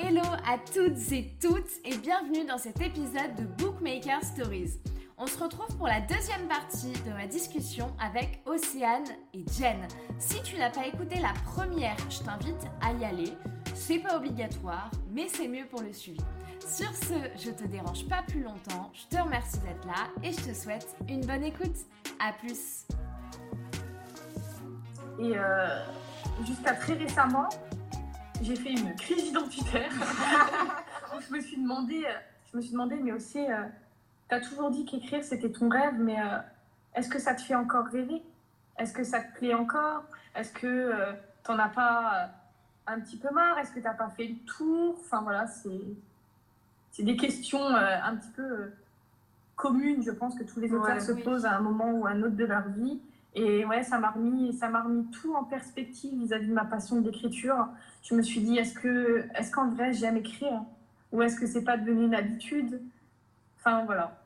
Hello à toutes et toutes et bienvenue dans cet épisode de Bookmaker Stories. On se retrouve pour la deuxième partie de ma discussion avec Océane et Jen. Si tu n'as pas écouté la première, je t'invite à y aller. C'est pas obligatoire, mais c'est mieux pour le suivi. Sur ce, je te dérange pas plus longtemps, je te remercie d'être là et je te souhaite une bonne écoute. À plus. Et euh, jusqu'à très récemment, j'ai fait une crise identitaire. je me suis demandé, euh, je me suis demandé, mais aussi, euh, tu as toujours dit qu'écrire c'était ton rêve, mais euh, est-ce que ça te fait encore rêver? Est-ce que ça te plaît encore? Est-ce que tu n'en as pas un petit peu marre? Est-ce que tu n'as pas fait le tour? Enfin voilà, c'est c'est des questions un petit peu communes, je pense que tous les auteurs Ouais, se oui. posent à un moment ou à un autre de leur vie. Et ouais, ça m'a remis, ça m'a remis tout en perspective vis-à-vis de ma passion d'écriture. Je me suis dit, est-ce que, est-ce qu'en vrai j'aime écrire? Ou est-ce que c'est pas devenu une habitude? Enfin voilà.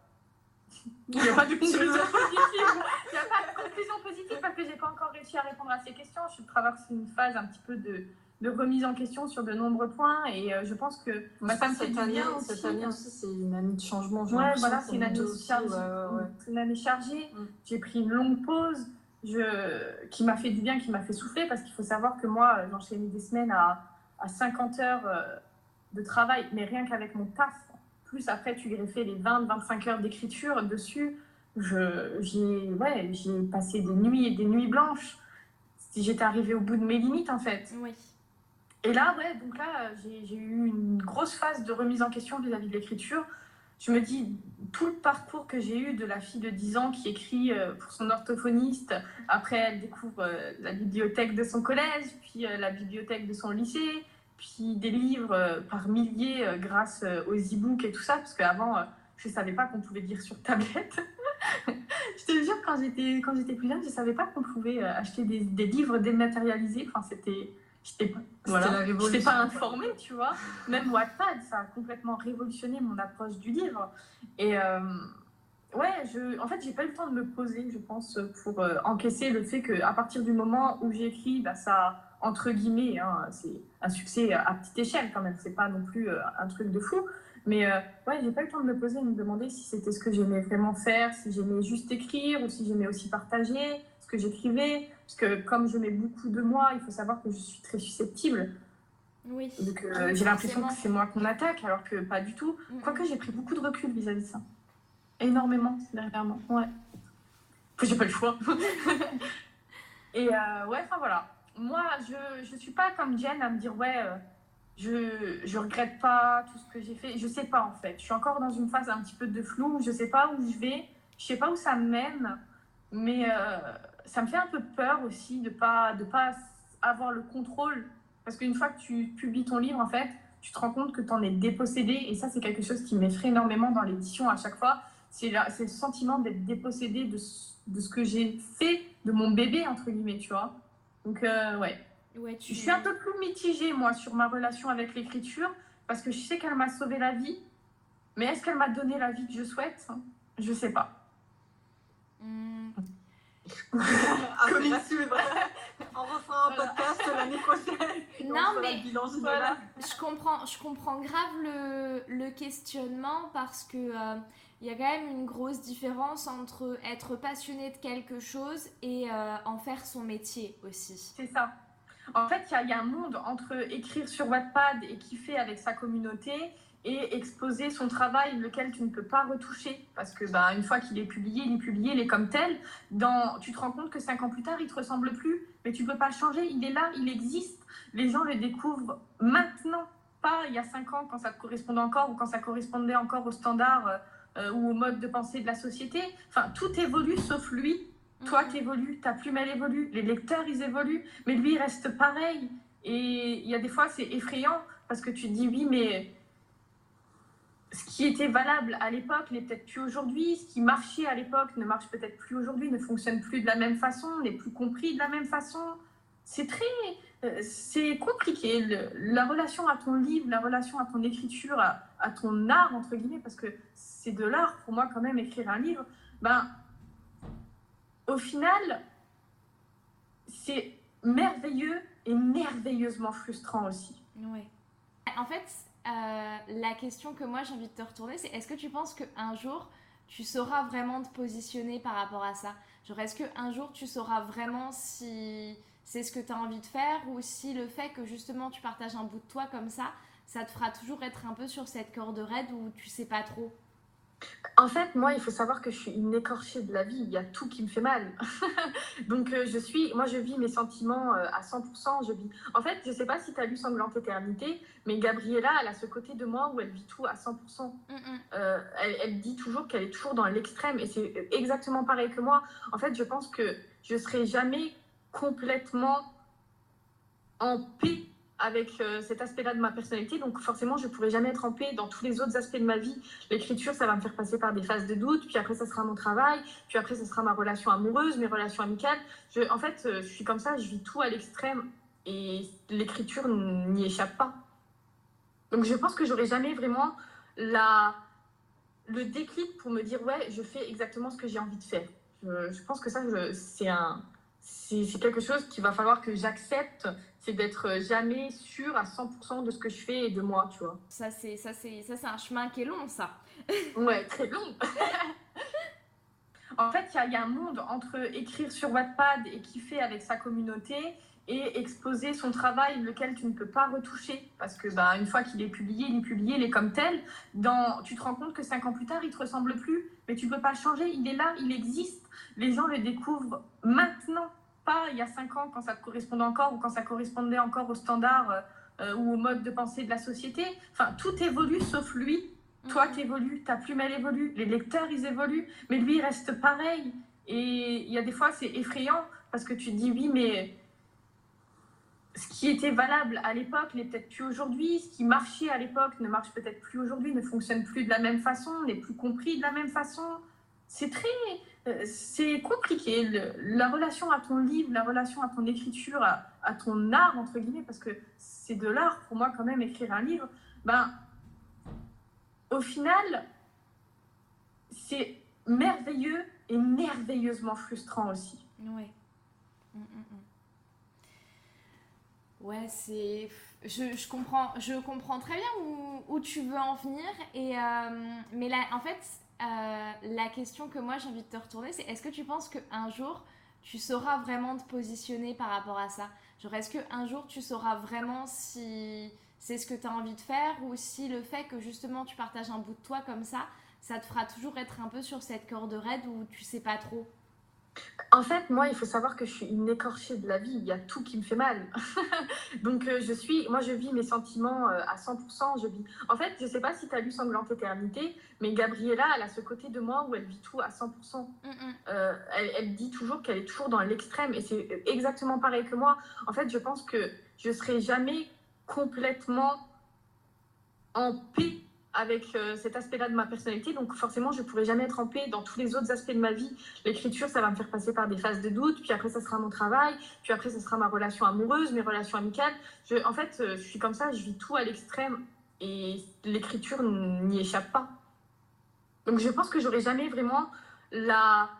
Il n'y a pas de conclusion positive. Il n'y a pas de conclusion positive parce que j'ai pas encore réussi à répondre à ces questions. Je traverse une phase un petit peu de, de remise en question sur de nombreux points et euh, je pense que bah, ça me fait cette année, cette année aussi, c'est une année de changement. Ouais, voilà, pour c'est une nous année deux aussi, chargée. ouais, ouais, ouais. C'est une année chargée. Mm. J'ai pris une longue pause je... qui m'a fait du bien, qui m'a fait souffler, parce qu'il faut savoir que moi, euh, j'enchaînais des semaines à, à 50 heures euh, de travail, mais rien qu'avec mon taf. Plus après, tu greffais les 20-25 heures d'écriture dessus. J'ai, ouais, j'ai passé des nuits et des nuits blanches. J'étais arrivée au bout de mes limites, en fait. Oui. Et là, ouais, donc là, j'ai j'ai eu une grosse phase de remise en question vis-à-vis de l'écriture. Je me dis, tout le parcours que j'ai eu de la fille de 10 ans qui écrit euh, pour son orthophoniste, après elle découvre euh, la bibliothèque de son collège, puis euh, la bibliothèque de son lycée, puis des livres par milliers grâce aux e-books et tout ça, parce qu'avant, je ne savais pas qu'on pouvait lire sur tablette. je te jure, quand j'étais plus jeune, je ne savais pas qu'on pouvait acheter des, des livres dématérialisés. Enfin, c'était... J'étais voilà. pas informée, tu vois. Même Wattpad, ça a complètement révolutionné mon approche du livre. Et euh, ouais, je, en fait, j'ai pas eu le temps de me poser, je pense, pour euh, encaisser le fait qu'à partir du moment où j'ai écrit, bah, ça, entre guillemets, hein, c'est un succès à petite échelle quand même. C'est pas non plus euh, un truc de fou. Mais ouais, j'ai pas eu le temps de me poser et de me demander si c'était ce que j'aimais vraiment faire, si j'aimais juste écrire ou si j'aimais aussi partager que j'écrivais. Parce que comme je mets beaucoup de moi, il faut savoir que je suis très susceptible. Oui. Donc euh, Oui, j'ai l'impression que c'est moi qu'on attaque, alors que pas du tout. Mm, Quoique j'ai pris beaucoup de recul vis-à-vis de ça. Énormément, dernièrement. Ouais. J'ai pas le choix. Et euh, ouais, enfin voilà. Moi, je, je suis pas comme Jen à me dire, ouais, euh, je, je regrette pas tout ce que j'ai fait. Je sais pas en fait. Je suis encore dans une phase un petit peu de flou. Je sais pas où je vais. Je sais pas où ça mène. Mais euh, ça me fait un peu peur aussi de pas, de pas avoir le contrôle. Parce qu'une fois que tu publies ton livre, en fait, tu te rends compte que tu en es dépossédé. Et ça, c'est quelque chose qui m'effraie énormément dans l'édition à chaque fois. C'est le sentiment d'être dépossédé de, ce- de ce que j'ai fait, de mon bébé, entre guillemets, tu vois. Donc, euh, ouais. Ouais, tu... Je suis un peu plus mitigée, moi, sur ma relation avec l'écriture, parce que je sais qu'elle m'a sauvé la vie. Mais est-ce qu'elle m'a donné la vie que je souhaite? Je sais pas. Hmm, Ah, Comme c'est il vrai. se vrai. On refera un podcast l'année prochaine. Non, mais bilan. Voilà. Je comprends, je comprends grave le, le questionnement parce que euh, il y a quand même une grosse différence entre être passionné de quelque chose et euh, en faire son métier aussi. C'est ça. En fait, il y a- un monde entre écrire sur Wattpad et kiffer avec sa communauté et exposer son travail, lequel tu ne peux pas retoucher. Parce que bah, une fois qu'il est publié, il est publié, il est comme tel. Dans, tu te rends compte que cinq ans plus tard, il te ressemble plus, mais tu peux pas changer. Il est là, il existe. Les gens le découvrent maintenant, pas il y a cinq ans quand ça correspondait encore ou quand ça correspondait encore aux standards euh, euh, ou au mode de pensée de la société. Enfin, tout évolue sauf lui. Toi, tu évolues, ta plume, elle évolue, les lecteurs, ils évoluent, mais lui, il reste pareil. Et il y a des fois, c'est effrayant parce que tu te dis, oui, mais ce qui était valable à l'époque n'est peut-être plus aujourd'hui. Ce qui marchait à l'époque ne marche peut-être plus aujourd'hui, ne fonctionne plus de la même façon, n'est plus compris de la même façon. C'est très. euh, C'est compliqué. Le- la relation à ton livre, la relation à ton écriture, à, à ton art, entre guillemets, parce que c'est de l'art pour moi, quand même, écrire un livre. Ben, au final, c'est merveilleux et merveilleusement frustrant aussi. Ouais. En fait, euh, la question que moi j'ai envie de te retourner, c'est est-ce que tu penses qu'un jour tu sauras vraiment te positionner par rapport à ça? Genre, est-ce qu'un jour tu sauras vraiment si c'est ce que tu as envie de faire ou si le fait que justement tu partages un bout de toi comme ça, ça te fera toujours être un peu sur cette corde raide où tu sais pas trop? En fait, moi, il faut savoir que je suis une écorchée de la vie. Il y a tout qui me fait mal. Donc, euh, je suis, moi, je vis mes sentiments euh, à 100%. Je vis. En fait, je sais pas si tu as lu Sanglante Éternité, mais Gabriella, elle a ce côté de moi où elle vit tout à 100%. Euh, elle, elle, dit toujours qu'elle est toujours dans l'extrême et c'est exactement pareil que moi. En fait, je pense que je serai jamais complètement en paix avec euh, cet aspect-là de ma personnalité. Donc forcément, je ne pourrai jamais être en paix dans tous les autres aspects de ma vie. L'écriture, ça va me faire passer par des phases de doute, puis après, ça sera mon travail, puis après, ça sera ma relation amoureuse, mes relations amicales. En fait, euh, je suis comme ça, je vis tout à l'extrême et l'écriture n'y échappe pas. Donc je pense que j'aurai jamais vraiment la, le déclic pour me dire, ouais, je fais exactement ce que j'ai envie de faire. Je, je pense que ça, c'est un... C'est quelque chose qu'il va falloir que j'accepte c'est d'être jamais sûr à 100% de ce que je fais et de moi, tu vois. Ça, c'est, ça, c'est, ça, c'est un chemin qui est long, ça. ouais, très long. en fait, il y, y, a un monde entre écrire sur Wattpad et kiffer avec sa communauté et exposer son travail, lequel tu ne peux pas retoucher, parce que bah, une fois qu'il est publié, il est publié, il est comme tel. Dans, tu te rends compte que cinq ans plus tard, il te ressemble plus, mais tu peux pas changer. Il est là, il existe. Les gens le découvrent maintenant pas il y a cinq ans quand ça correspondait encore ou quand ça correspondait encore aux standards euh, euh, ou au mode de pensée de la société. Enfin, tout évolue sauf lui. Toi, mhm. tu évolues, ta plume, elle évolue, les lecteurs, ils évoluent, mais lui, il reste pareil. Et il y a des fois, c'est effrayant parce que tu te dis, oui, mais ce qui était valable à l'époque n'est peut-être plus aujourd'hui. Ce qui marchait à l'époque ne marche peut-être plus aujourd'hui, ne fonctionne plus de la même façon, n'est plus compris de la même façon. C'est très euh, c'est compliqué. la relation à ton livre, la relation à ton écriture, à, ton art, entre guillemets, parce que c'est de l'art pour moi quand même écrire un livre, ben, au final, c'est merveilleux et merveilleusement frustrant aussi. Ouais. Mm, mm, mm. Ouais, c'est. Je, comprends, je comprends très bien où, où tu veux en venir. Et, euh, mais là, en fait, euh, la question que moi j'ai envie de te retourner, c'est est-ce que tu penses qu'un jour tu sauras vraiment te positionner par rapport à ça? Genre, est-ce qu'un jour tu sauras vraiment si c'est ce que tu as envie de faire ou si le fait que justement tu partages un bout de toi comme ça, ça te fera toujours être un peu sur cette corde raide où tu sais pas trop? En fait, moi, il faut savoir que je suis une écorchée de la vie. Il y a tout qui me fait mal. Donc, euh, je suis, moi, je vis mes sentiments euh, à 100%. Je vis. En fait, je sais pas si tu as lu Sanglante Éternité, mais Gabriella, elle a ce côté de moi où elle vit tout à 100%. Mm, mm. euh, elle, elle, dit toujours qu'elle est toujours dans l'extrême et c'est exactement pareil que moi. En fait, je pense que je serai jamais complètement en paix avec euh, cet aspect-là de ma personnalité. Donc forcément, je ne pourrai jamais être en paix dans tous les autres aspects de ma vie. L'écriture, ça va me faire passer par des phases de doute, puis après, ça sera mon travail, puis après, ça sera ma relation amoureuse, mes relations amicales. Je, en fait, euh, je suis comme ça, je vis tout à l'extrême et l'écriture n'y échappe pas. Donc je pense que j'aurai jamais vraiment la,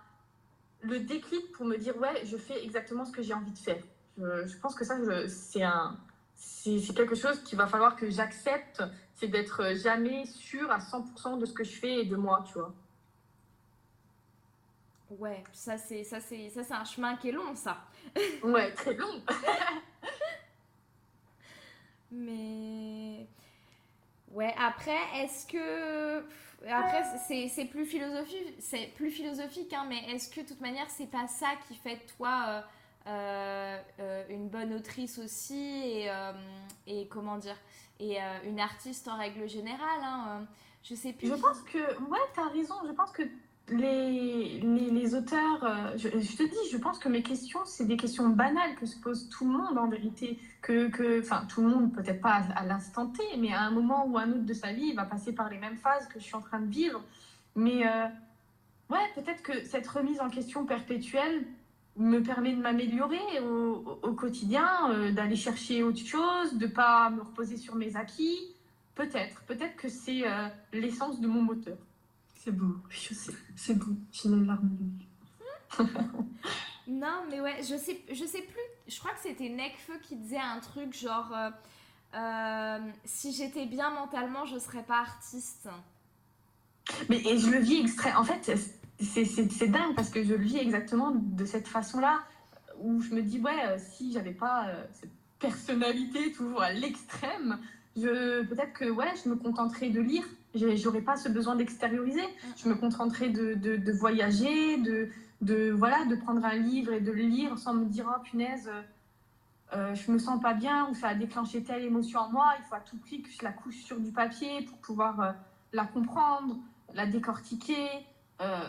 le déclic pour me dire, ouais, je fais exactement ce que j'ai envie de faire. Je, je pense que ça, c'est un... C'est quelque chose qu'il va falloir que j'accepte c'est d'être jamais sûr à 100% de ce que je fais et de moi, tu vois. Ouais, ça c'est ça c'est ça c'est un chemin qui est long ça. ouais, très long. Mais ouais, après est-ce que après c'est plus philosophique, c'est plus philosophique hein, mais est-ce que de toute manière c'est pas ça qui fait toi euh, euh, euh, une bonne autrice aussi et, et comment dire et euh, une artiste en règle générale. Hein, euh, je sais plus. Je pense que, ouais, tu as raison. Je pense que les, les, auteurs, euh, je, te dis, je pense que mes questions, c'est des questions banales que se pose tout le monde en vérité. Que, que, enfin, tout le monde, peut-être pas à, l'instant T, mais à un moment ou un autre de sa vie, il va passer par les mêmes phases que je suis en train de vivre. Mais ouais, peut-être que cette remise en question perpétuelle, me permet de m'améliorer au, au, quotidien, euh, d'aller chercher autre chose, de pas me reposer sur mes acquis. Peut-être, peut-être que c'est euh, l'essence de mon moteur. C'est beau, je sais, c'est beau. J'ai une larme non, mais ouais, je sais, je sais plus. Je crois que c'était Necfeu qui disait un truc genre. si j'étais bien mentalement, je serais pas artiste. Mais et je le vis extrait. En fait, c'est dingue parce que je le vis exactement de cette façon-là où je me dis ouais, si j'avais pas cette personnalité toujours à l'extrême, je peut-être que ouais, je me contenterais de lire. J'aurais pas ce besoin d'extérioriser. Je me contenterais de, de, de voyager, de, de voilà, de prendre un livre et de le lire sans me dire oh punaise, euh, je me sens pas bien ou ça a déclenché telle émotion en moi. Il faut à tout prix que je la couche sur du papier pour pouvoir euh, la comprendre, la décortiquer. Euh,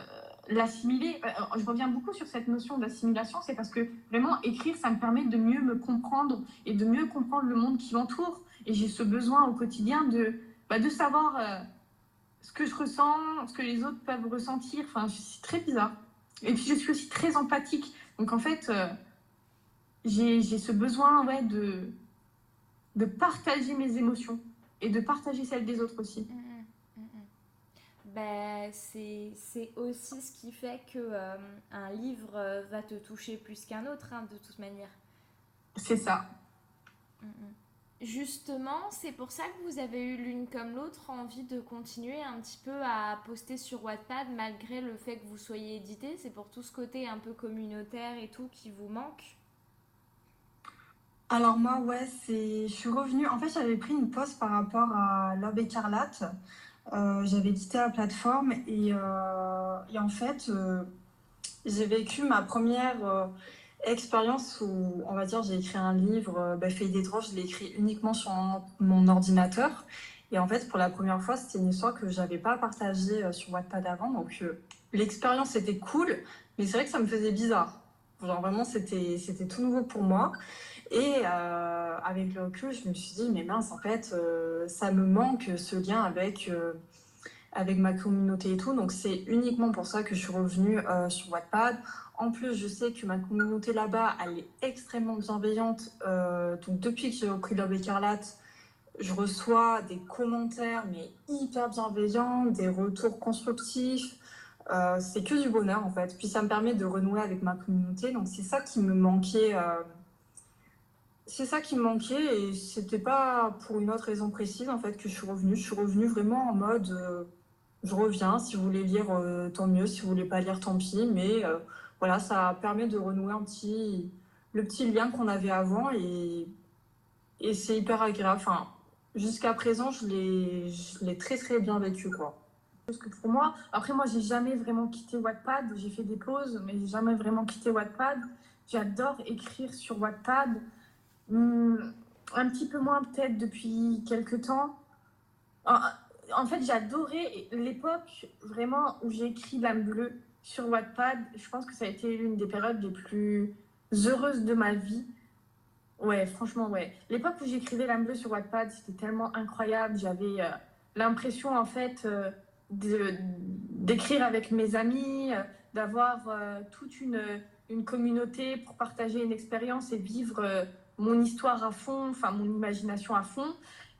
l'assimiler. Euh, je reviens beaucoup sur cette notion d'assimilation, c'est parce que vraiment écrire, ça me permet de mieux me comprendre et de mieux comprendre le monde qui m'entoure. Et j'ai ce besoin au quotidien de, bah, de savoir euh, ce que je ressens, ce que les autres peuvent ressentir. Enfin, c'est très bizarre. Et puis je suis aussi très empathique. Donc en fait, euh, j'ai ce besoin ouais, de, de partager mes émotions et de partager celles des autres aussi. Ben, c'est aussi ce qui fait que euh, un livre euh, va te toucher plus qu'un autre, hein, de toute manière. C'est ça. Justement, c'est pour ça que vous avez eu l'une comme l'autre envie de continuer un petit peu à poster sur Wattpad malgré le fait que vous soyez édité. C'est pour tout ce côté un peu communautaire et tout qui vous manque alors moi, ouais, c'est, je suis revenue. En fait, j'avais pris une pause par rapport à L'Aube écarlate. Euh, j'avais quitté la plateforme et, euh, en fait, euh, j'ai vécu ma première expérience où, on va dire, j'ai écrit un livre, bah, Feuille des je l'ai écrit uniquement sur mon ordinateur. Et en fait, pour la première fois, c'était une histoire que j'avais pas partagée sur Wattpad avant. Donc, l'expérience était cool, mais c'est vrai que ça me faisait bizarre. Genre, vraiment, c'était tout nouveau pour moi. Et euh, avec le recul, je me suis dit, mais mince, en fait, euh, ça me manque ce lien avec, euh, avec ma communauté et tout. Donc, c'est uniquement pour ça que je suis revenue sur Wattpad. En plus, je sais que ma communauté là-bas, elle est extrêmement bienveillante. donc, depuis que j'ai repris L'Aube écarlate, je reçois des commentaires, mais hyper bienveillants, des retours constructifs. C'est que du bonheur, en fait. Puis, ça me permet de renouer avec ma communauté. Donc, c'est ça qui me manquait c'est ça qui me manquait et c'était pas pour une autre raison précise en fait que je suis revenue. Je suis revenue vraiment en mode euh, je reviens, si vous voulez lire euh, tant mieux, si vous voulez pas lire tant pis, mais euh, voilà, ça permet de renouer un petit le petit lien qu'on avait avant et, et c'est hyper agréable. Enfin, jusqu'à présent, je l'ai très très bien vécu quoi. Parce que pour moi, après moi j'ai jamais vraiment quitté Wattpad, j'ai fait des pauses mais j'ai jamais vraiment quitté Wattpad. J'adore écrire sur Wattpad. Hmm, un petit peu moins peut-être depuis quelques temps. En, fait, j'adorais l'époque vraiment où j'ai écrit L'âme bleue sur Wattpad. Je pense que ça a été l'une des périodes les plus heureuses de ma vie. Ouais, franchement, ouais. L'époque où j'écrivais L'âme bleue sur Wattpad, c'était tellement incroyable. J'avais euh, l'impression, en fait, euh, d'écrire avec mes amis, euh, d'avoir toute une, une communauté pour partager une expérience et vivre mon histoire à fond, enfin mon imagination à fond.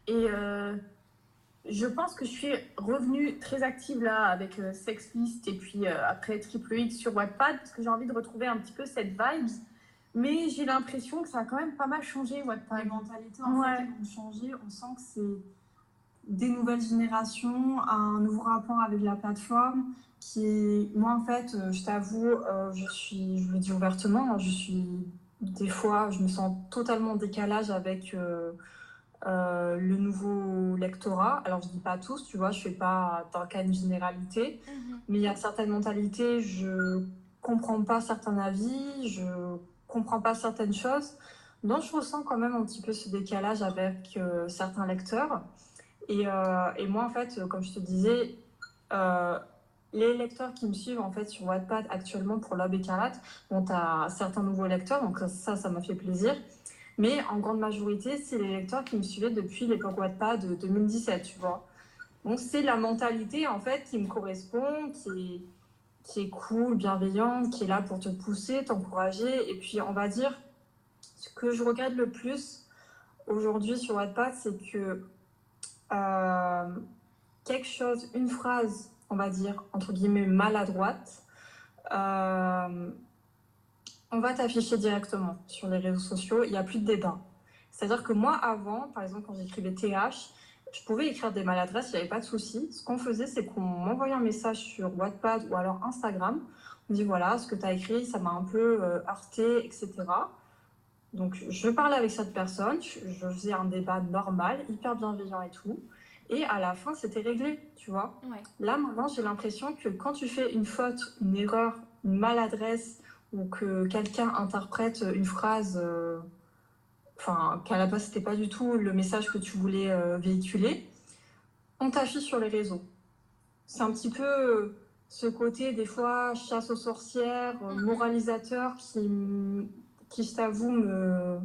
Et euh, je pense que je suis revenue très active là avec euh, Sexlist et puis euh, après Triple X sur Wattpad parce que j'ai envie de retrouver un petit peu cette vibe. Mais j'ai l'impression que ça a quand même pas mal changé Wattpad. Les mentalités en fait, ont changé. On sent que c'est des nouvelles générations, un nouveau rapport avec la plateforme qui est... Moi en fait, je t'avoue, je suis, je le dis ouvertement, je suis des fois, je me sens totalement en décalage avec euh, euh, le nouveau lectorat. Alors, je dis pas tous, tu vois, je fais pas dans le cas une généralité, mhm. mais il y a certaines mentalités, je comprends pas certains avis, je comprends pas certaines choses. Donc, je ressens quand même un petit peu ce décalage avec euh, certains lecteurs. Et, et, moi, en fait, comme je te disais, les lecteurs qui me suivent en fait sur Wattpad actuellement pour L'Aube écarlate ont à certains nouveaux lecteurs, donc ça, ça m'a fait plaisir. Mais en grande majorité, c'est les lecteurs qui me suivaient depuis l'époque Wattpad de 2017, tu vois. Donc c'est la mentalité en fait qui me correspond, qui est, qui est cool, bienveillante, qui est là pour te pousser, t'encourager. Et puis on va dire, ce que je regrette le plus aujourd'hui sur Wattpad, c'est que euh, quelque chose, une phrase on va dire, entre guillemets, maladroite, euh, on va t'afficher directement sur les réseaux sociaux. Il n'y a plus de débat. C'est-à-dire que moi, avant, par exemple, quand j'écrivais TH, je pouvais écrire des maladresses, il n'y avait pas de souci. Ce qu'on faisait, c'est qu'on m'envoyait un message sur Wattpad ou alors Instagram. On dit voilà, ce que tu as écrit, ça m'a un peu euh, heurté, etc. Donc, je parlais avec cette personne, je faisais un débat normal, hyper bienveillant et tout. Et à la fin, c'était réglé, tu vois. Là, maintenant, j'ai l'impression que quand tu fais une faute, une erreur, une maladresse, ou que quelqu'un interprète une phrase, euh, enfin, qu'à la base, c'était pas du tout le message que tu voulais euh, véhiculer, on t'affiche sur les réseaux. C'est un petit peu ce côté, des fois, chasse aux sorcières, euh, moralisateur, qui, qui je t'avoue, me,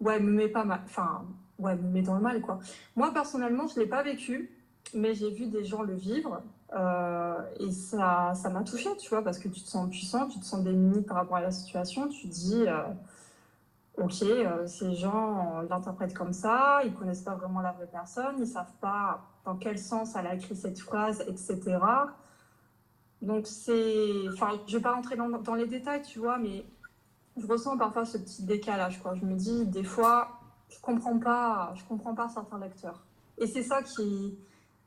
ouais, me met pas mal. Enfin, ouais, me met dans le mal, quoi. Moi, personnellement, je ne l'ai pas vécu, mais j'ai vu des gens le vivre. Euh, et ça ça m'a touchée, tu vois, parce que tu te sens puissant, tu te sens démuni par rapport à la situation. Tu te dis, euh, ok, euh, ces gens l'interprètent comme ça, ils connaissent pas vraiment la vraie personne, ils savent pas dans quel sens elle a écrit cette phrase, etc. Donc c'est, enfin, je vais pas rentrer dans, dans les détails, tu vois, mais je ressens parfois ce petit décalage. Je me dis, des fois, je comprends pas, comprends pas certains lecteurs. Et c'est ça qui,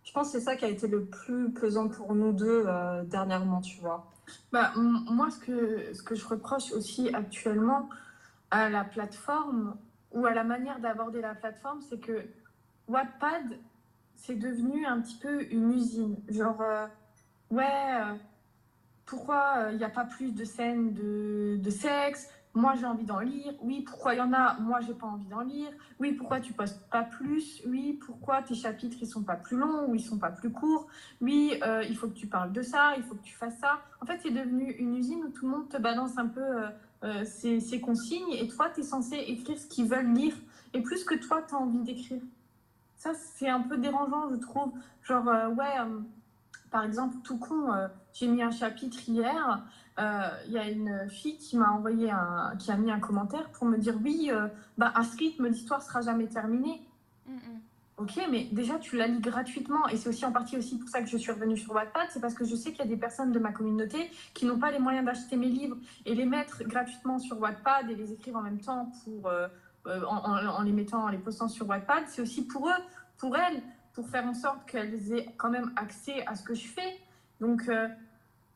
je pense, c'est ça qui a été le plus pesant pour nous deux euh, dernièrement, tu vois. Bah, moi, ce que, ce que je reproche aussi actuellement à la plateforme ou à la manière d'aborder la plateforme, c'est que Wattpad, c'est devenu un petit peu une usine. Genre, euh, ouais, euh, pourquoi il n'y a pas plus de scènes de, de sexe? Moi j'ai envie d'en lire. Oui, pourquoi il y en a? Moi j'ai pas envie d'en lire. Oui, pourquoi tu postes pas plus? Oui, pourquoi tes chapitres ils sont pas plus longs ou ils sont pas plus courts? Oui, euh, il faut que tu parles de ça, il faut que tu fasses ça. En fait, c'est devenu une usine où tout le monde te balance un peu euh, euh, ses, consignes et toi tu es censé écrire ce qu'ils veulent lire et plus que toi tu as envie d'écrire. Ça, c'est un peu dérangeant, je trouve. Genre, ouais, par exemple, tout con, j'ai mis un chapitre hier il euh, y a une fille qui m'a envoyé un, qui a mis un commentaire pour me dire oui, euh, bah, à ce rythme, l'histoire sera jamais terminée. Ok, mais déjà tu la lis gratuitement et c'est aussi en partie aussi pour ça que je suis revenue sur Wattpad, c'est parce que je sais qu'il y a des personnes de ma communauté qui n'ont pas les moyens d'acheter mes livres et les mettre gratuitement sur Wattpad et les écrire en même temps pour euh, en, les mettant, en les postant sur Wattpad, c'est aussi pour eux, pour elles, pour faire en sorte qu'elles aient quand même accès à ce que je fais. Donc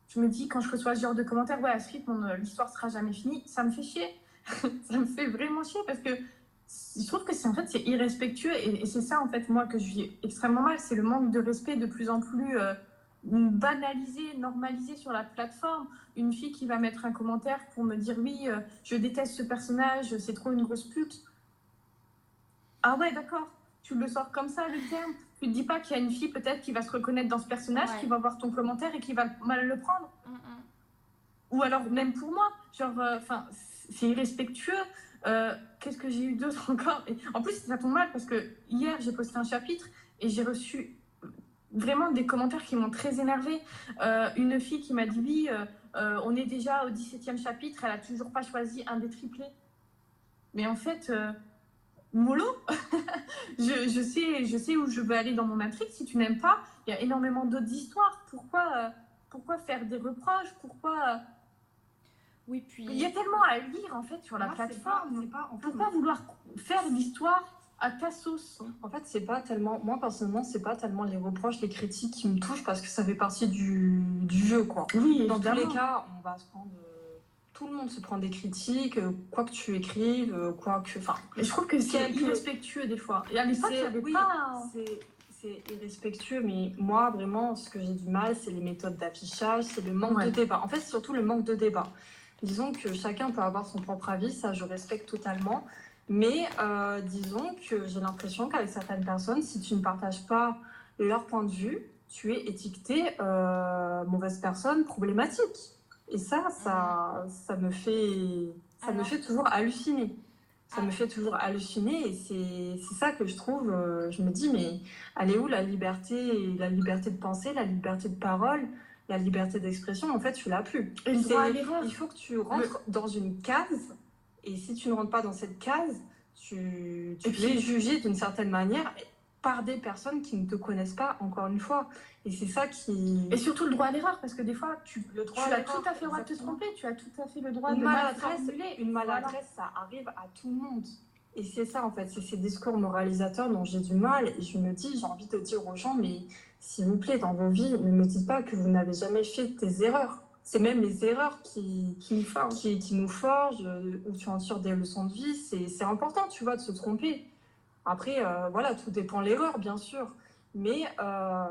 je me dis, quand je reçois ce genre de commentaires, ouais, à ce rythme, euh, l'histoire sera jamais finie, ça me fait chier. ça me fait vraiment chier parce que je trouve que c'est en fait irrespectueux et, c'est ça en fait moi que je vis extrêmement mal, c'est le manque de respect de plus en plus euh, banalisé, normalisé sur la plateforme. Une fille qui va mettre un commentaire pour me dire oui, euh, je déteste ce personnage, c'est trop une grosse pute. Ah ouais, d'accord. Tu le sors comme ça le terme. Tu ne dis pas qu'il y a une fille peut-être qui va se reconnaître dans ce personnage, qui va voir ton commentaire et qui va mal le prendre. Mm, mm. Ou alors même pour moi, genre, euh, enfin, c'est irrespectueux. Euh, qu'est-ce que j'ai eu d'autre encore et En plus, ça tombe mal parce que hier, j'ai posté un chapitre et j'ai reçu vraiment des commentaires qui m'ont très énervé. Euh, une fille qui m'a dit oui, on est déjà au 17e chapitre, elle a toujours pas choisi un des triplés. Mais en fait, mollo. je, je, sais, je sais où je veux aller dans mon intrigue. Si tu n'aimes pas, il y a énormément d'autres histoires. Pourquoi, euh, pourquoi faire des reproches? Pourquoi euh, Oui, puis il y a tellement à lire en fait sur la plateforme. pourquoi vouloir faire l'histoire à ta sauce? En fait, c'est pas tellement. Moi personnellement, c'est pas tellement les reproches, les critiques qui me touchent parce que ça fait partie du, du jeu, quoi. Oui. Dans tous les cas, on va se prendre tout le monde se prend des critiques, euh, quoi que tu écrives, euh, quoi que. Enfin, je trouve que c'est irrespectueux des fois. Et à l'époque, oui, pas. C'est irrespectueux, mais moi, vraiment, ce que j'ai du mal, c'est les méthodes d'affichage, c'est le manque de débat. En fait, c'est surtout le manque de débat. Disons que chacun peut avoir son propre avis, ça, je respecte totalement. Mais euh, disons que j'ai l'impression qu'avec certaines personnes, si tu ne partages pas leur point de vue, tu es étiqueté mauvaise personne, problématique. Et ça, ça, ça me fait, ça me fait toujours halluciner. Ça me fait toujours halluciner et c'est ça que je trouve. Euh, je me dis, mais elle est où la liberté, la liberté de penser, la liberté de parole, la liberté d'expression? En fait, tu l'as plus. Il faut que tu rentres dans une case et si tu ne rentres pas dans cette case, tu, tu es jugé d'une certaine manière par des personnes qui ne te connaissent pas, encore une fois. Et c'est ça qui. Et surtout le droit à l'erreur, parce que des fois, tu, le droit tu as tout à fait le droit de te tromper, tu as tout à fait le droit une de maladresse, Une maladresse, ça arrive à tout le monde. Et c'est ça, en fait, c'est ces discours moralisateurs dont j'ai du mal. Et je me dis, j'ai envie de dire aux gens, mais s'il vous plaît, dans vos vies, ne me dites pas que vous n'avez jamais fait des erreurs. C'est même les erreurs qui, qui qui, qui nous forgent où tu en tires des leçons de vie. C'est important, tu vois, de se tromper. Après, euh, voilà, tout dépend de l'erreur, bien sûr. Mais euh,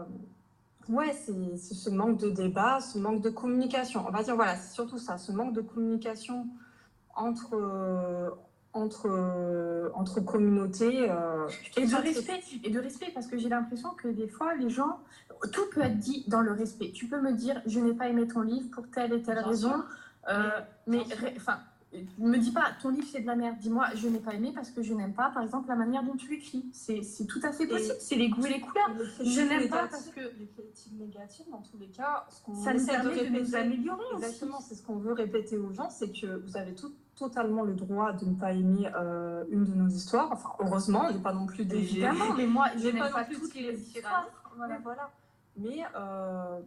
ouais, c'est ce manque de débat, ce manque de communication. On va dire, voilà, c'est surtout ça, ce manque de communication entre, euh, entre, entre communautés. Euh, et de respect, et de respect, parce que j'ai l'impression que des fois, les gens, tout peut être dit dans le respect. Tu peux me dire, je n'ai pas aimé ton livre pour telle et telle raison, mais enfin me dis pas ton livre c'est de la merde. Dis-moi je n'ai pas aimé parce que je n'aime pas par exemple la manière dont tu écris. C'est tout à fait possible. C'est les goûts et les couleurs. je n'aime pas parce que les critiques négatives dans tous les cas, ce qu'on ça nous permet de, nous améliorer. Exactement, c'est ce qu'on veut répéter aux gens, c'est que vous avez tout, totalement le droit de ne pas aimer euh, une de nos histoires. Enfin heureusement, on n'est pas non plus des. Évidemment, mais moi je n'aime pas, toutes les histoires. Voilà. voilà. Mais euh,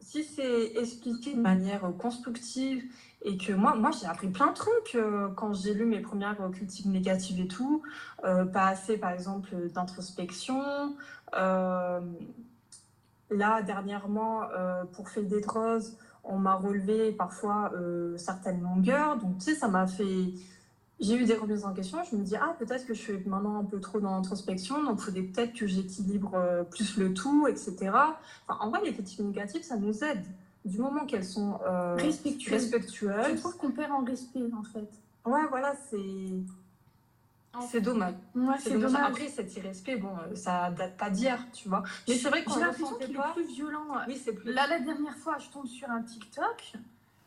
si c'est expliqué de manière constructive et que moi, moi j'ai appris plein de trucs euh, quand j'ai lu mes premières critiques négatives et tout, euh, pas assez par exemple d'introspection. Euh, là, dernièrement, pour Faded de Rose, on m'a relevé parfois certaines longueurs, donc tu sais, ça m'a fait j'ai eu des remises en question. Je me dis, ah, peut-être que je suis maintenant un peu trop dans l'introspection, donc il faudrait peut-être que j'équilibre plus le tout, etc. Enfin, en vrai, les critiques négatives, ça nous aide. Du moment qu'elles sont euh, respectueuses. Je trouve qu'on perd en respect, en fait. Ouais, voilà, c'est. C'est dommage. Ouais, c'est dommage. Après, cet irrespect, bon, euh, ça date pas d'hier, tu vois. Mais c'est vrai qu'on a l'impression qu'il est plus violent. Oui, c'est plus. Là, la dernière fois, je tombe sur un TikTok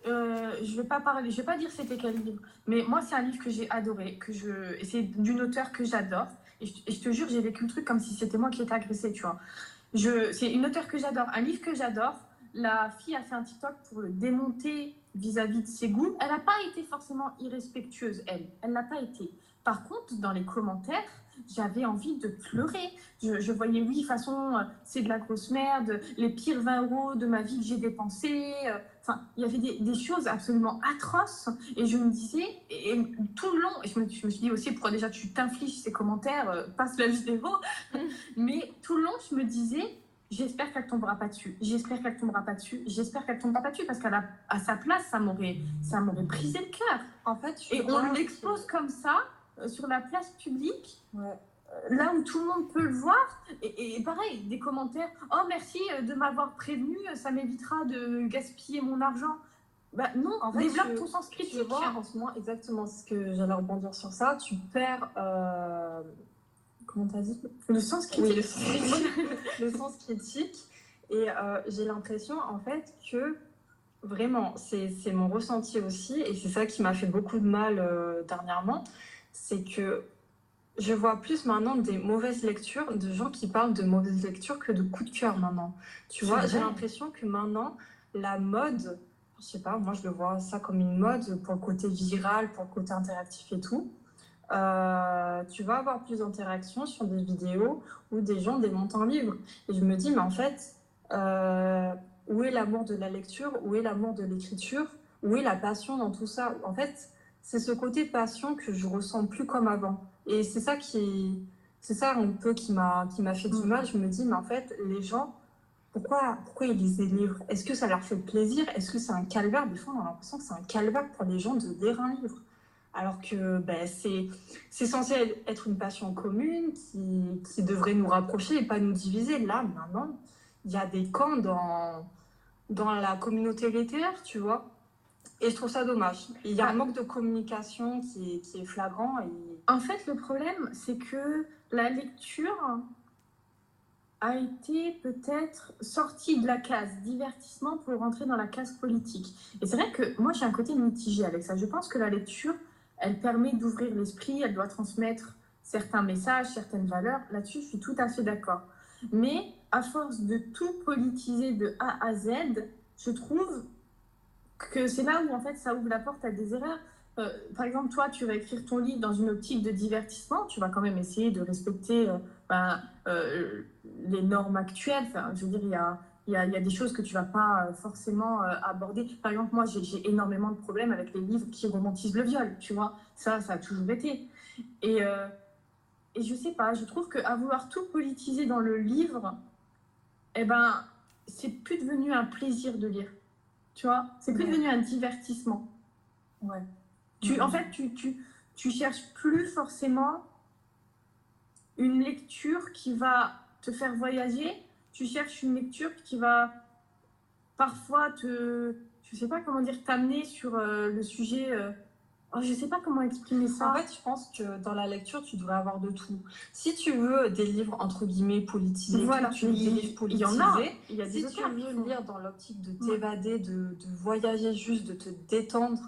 euh, je vais pas parler, je vais pas dire c'était quel livre, mais moi c'est un livre que j'ai adoré, que je, c'est d'une auteure que j'adore. Et, je, te jure, j'ai vécu le truc comme si c'était moi qui étais agressée, tu vois. Je, c'est une auteure que j'adore, un livre que j'adore. La fille a fait un TikTok pour le démonter vis-à-vis de ses goûts. Elle n'a pas été forcément irrespectueuse, elle. Elle n'a pas été. Par contre, dans les commentaires, j'avais envie de pleurer. Je, voyais, oui, de toute façon, euh, c'est de la grosse merde, les pires 20 euros de ma vie que j'ai dépensés. Euh, enfin, il y avait des, choses absolument atroces. Et je me disais, et, tout le long, et je me, je me, suis dit aussi, pourquoi déjà tu t'infliges ces commentaires, euh, passe la vidéo. Mais tout le long, je me disais, j'espère qu'elle tombera pas dessus. J'espère qu'elle tombera pas dessus. J'espère qu'elle tombera pas dessus parce qu'à à sa place, ça m'aurait, ça m'aurait brisé le cœur. En fait, et on l'expose comme ça euh, sur la place publique. Euh, là où tout le monde peut le voir. Et, pareil, des commentaires. Oh, merci euh, de m'avoir prévenu, ça m'évitera de gaspiller mon argent. Bah non, en fait, développe ton sens critique. Tu vois, en ce moment, exactement ce que j'allais rebondir sur ça. Tu perds. Euh... Comment t'as dit Le sens critique. le, sens critique. Et j'ai l'impression, en fait, que vraiment, c'est mon ressenti aussi. Et c'est ça qui m'a fait beaucoup de mal dernièrement c'est que je vois plus maintenant des mauvaises lectures, de gens qui parlent de mauvaises lectures que de coups de cœur maintenant. Tu vois, j'ai l'impression que maintenant, la mode, je sais pas, moi je le vois ça comme une mode pour le côté viral, pour le côté interactif et tout. Euh, tu vas avoir plus d'interactions sur des vidéos où des gens démontent un livre. Et je me dis, mais en fait, euh, où est l'amour de la lecture? Où est l'amour de l'écriture? Où est la passion dans tout ça? En fait, c'est ce côté passion que je ressens plus comme avant. Et c'est ça qui, c'est ça un peu qui m'a, qui m'a fait du mm. mal. Je me dis, mais en fait, les gens, pourquoi, pourquoi ils lisent des livres? Est-ce que ça leur fait plaisir? Est-ce que c'est un calvaire? Des fois, on a l'impression que c'est un calvaire pour les gens de lire un livre. Alors que ben, c'est, c'est censé être une passion commune qui, qui devrait nous rapprocher et pas nous diviser. Là, maintenant, il y a des camps dans, dans la communauté littéraire, tu vois. Et je trouve ça dommage. Il y a un manque de communication qui est, qui est flagrant. Et... En fait, le problème, c'est que la lecture a été peut-être sortie de la case divertissement pour rentrer dans la case politique. Et c'est vrai que moi, j'ai un côté mitigé avec ça. Je pense que la lecture, elle permet d'ouvrir l'esprit, elle doit transmettre certains messages, certaines valeurs. Là-dessus, je suis tout à fait d'accord. Mais à force de tout politiser de A à Z, je trouve que c'est là où en fait ça ouvre la porte à des erreurs. Euh, par exemple, toi, tu vas écrire ton livre dans une optique de divertissement, tu vas quand même essayer de respecter euh, ben, euh, les normes actuelles. Je veux dire, il y a, y, a, y a, des choses que tu vas pas forcément aborder. Par exemple, moi, j'ai énormément de problèmes avec les livres qui romantisent le viol, tu vois. Ça, ça a toujours été. Et, euh, et je sais pas, je trouve qu'à vouloir tout politiser dans le livre, eh ben, c'est plus devenu un plaisir de lire. Tu vois C'est plus Ouais. devenu un divertissement. Ouais. Tu. En fait, tu, tu, tu cherches plus forcément une lecture qui va te faire voyager. Tu cherches une lecture qui va parfois te, je sais pas comment dire, t'amener sur euh, le sujet. euh, oh, je sais pas comment exprimer ça. En fait, je pense que dans la lecture, tu devrais avoir de tout. Si tu veux des livres entre guillemets politisés, voilà, tu lis des livres il politisés. y en a. Il y a des Si tu veux lire dans l'optique de t'évader, de, de voyager juste, de te détendre,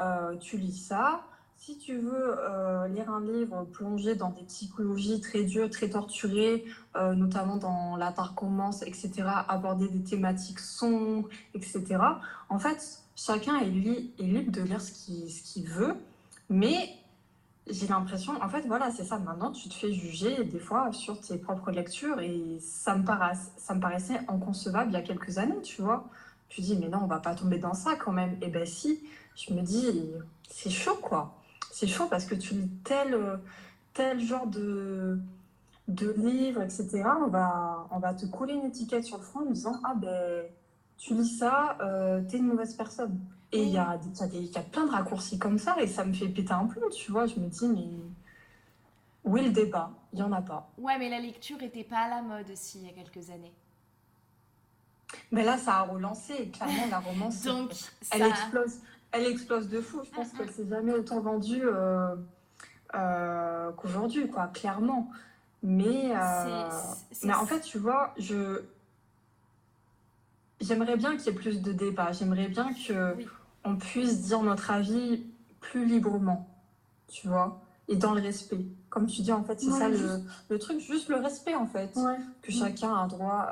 euh, tu lis ça. Si tu veux euh, lire un livre plongé dans des psychologies très dures, très torturées, euh, notamment dans la dark romance, etc., aborder des thématiques sombres, etc., en fait, chacun est, li- est libre de lire ce qu'il veut, mais j'ai l'impression, en fait, voilà, c'est ça. Maintenant, tu te fais juger des fois sur tes propres lectures et ça me, paraissait inconcevable il y a quelques années, tu vois. Tu dis, mais non, on va pas tomber dans ça quand même. Et ben si, je me dis, c'est chaud, quoi. C'est chaud parce que tu lis tel, euh, tel genre de, de livre, etc. On va, on va te coller une étiquette sur le front en disant, ah ben, tu lis ça, euh, t'es une mauvaise personne. Et il y a, des- il y, a des- il y a plein de raccourcis comme ça et ça me fait péter un plomb, tu vois. Je me dis, mais où est le débat? Il n'y en a pas. Ouais, mais la lecture était pas à la mode aussi il y a quelques années. Mais là, ça a relancé. Clairement, la romance, Donc, elle ça... explose. Elle explose de fou. Je pense qu'elle s'est jamais autant vendue euh, euh, qu'aujourd'hui, quoi, clairement. Mais, euh, c'est- c'est- mais en fait, tu vois, je j'aimerais bien qu'il y ait plus de débats. J'aimerais bien que Oui. on puisse dire notre avis plus librement, tu vois, et dans le respect. Comme tu dis, en fait, c'est Ouais, ça le, juste- le truc, juste le respect, en fait Ouais. que chacun a droit,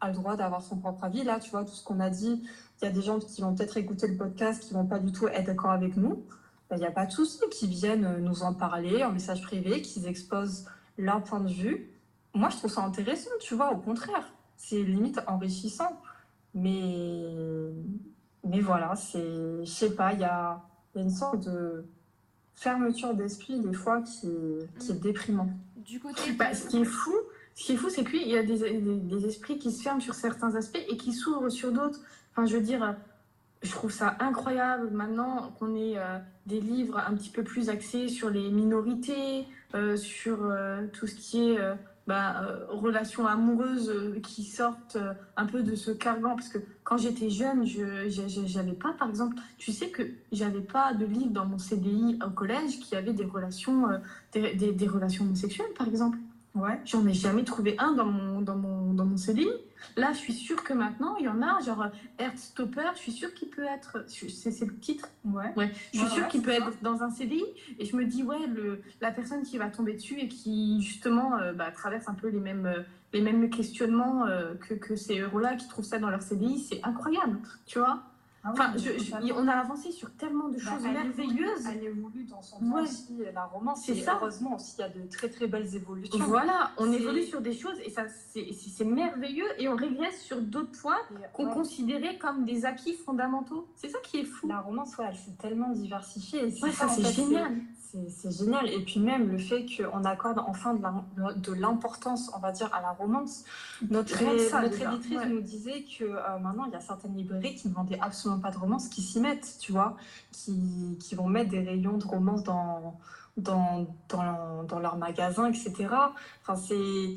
a le droit d'avoir son propre avis. Là, tu vois, tout ce qu'on a dit, il y a des gens qui vont peut-être écouter le podcast qui vont pas du tout être d'accord avec nous. Ben, Il n'y a pas de souci, qui viennent euh, nous en parler en message privé, qu'ils exposent leur point de vue. Moi, je trouve ça intéressant, tu vois, au contraire. C'est limite enrichissant. Mais, mais voilà, c'est, je sais pas, il y a, il y a une sorte de fermeture d'esprit des fois qui, qui est déprimant. Du côté Bah, ce qui est fou, ce qui est fou, c'est qu'il y a des, des, esprits qui se ferment sur certains aspects et qui s'ouvrent sur d'autres. Enfin, je veux dire, je trouve ça incroyable maintenant qu'on ait euh, des livres un petit peu plus axés sur les minorités, euh, sur euh, tout ce qui est bah, relations amoureuses qui sortent un peu de ce carcan. Parce que quand j'étais jeune, je j'avais pas, par exemple, tu sais que j'avais pas de livre dans mon CDI au collège qui avait des relations, des relations homosexuelles, par exemple. Ouais. J'en ai jamais trouvé un dans mon, dans mon, dans mon CDI. Là, je suis sûre que maintenant, il y en a, genre Heartstopper, je suis sûre qu'il peut être. C'est le titre Ouais. Ouais. Je suis Ouais, sûre ouais, qu'il peut être dans un CDI. Et je me dis, ouais, le, la personne qui va tomber dessus et qui, justement, euh, bah, traverse un peu les mêmes, euh, les mêmes questionnements euh, que, que ces héros-là qui trouvent ça dans leur CDI, c'est incroyable, tu vois. Ah Enfin, oui, je- je- totalement. on a avancé sur tellement de Bah, choses elle merveilleuses. Elle évolue dans son temps Ouais. aussi, la romance. C'est ça. heureusement aussi, il y a de très très belles évolutions. Voilà, on évolue sur des choses et ça c'est merveilleux et on régresse sur d'autres points qu'on ouais, considérait comme des acquis fondamentaux. C'est ça qui est fou. La romance, ouais, elle s'est tellement diversifiée. et Ouais, ça c'est génial. C'est génial. Et puis même le fait qu'on accorde enfin de l'importance, on va dire, à la romance. Notre, ça, notre éditrice nous disait que euh, maintenant, il y a certaines librairies qui ne vendaient absolument pas de romance, qui s'y mettent, tu vois, qui, qui vont mettre des rayons de romance dans, dans, dans, dans leur magasin, etc. Enfin, c'est...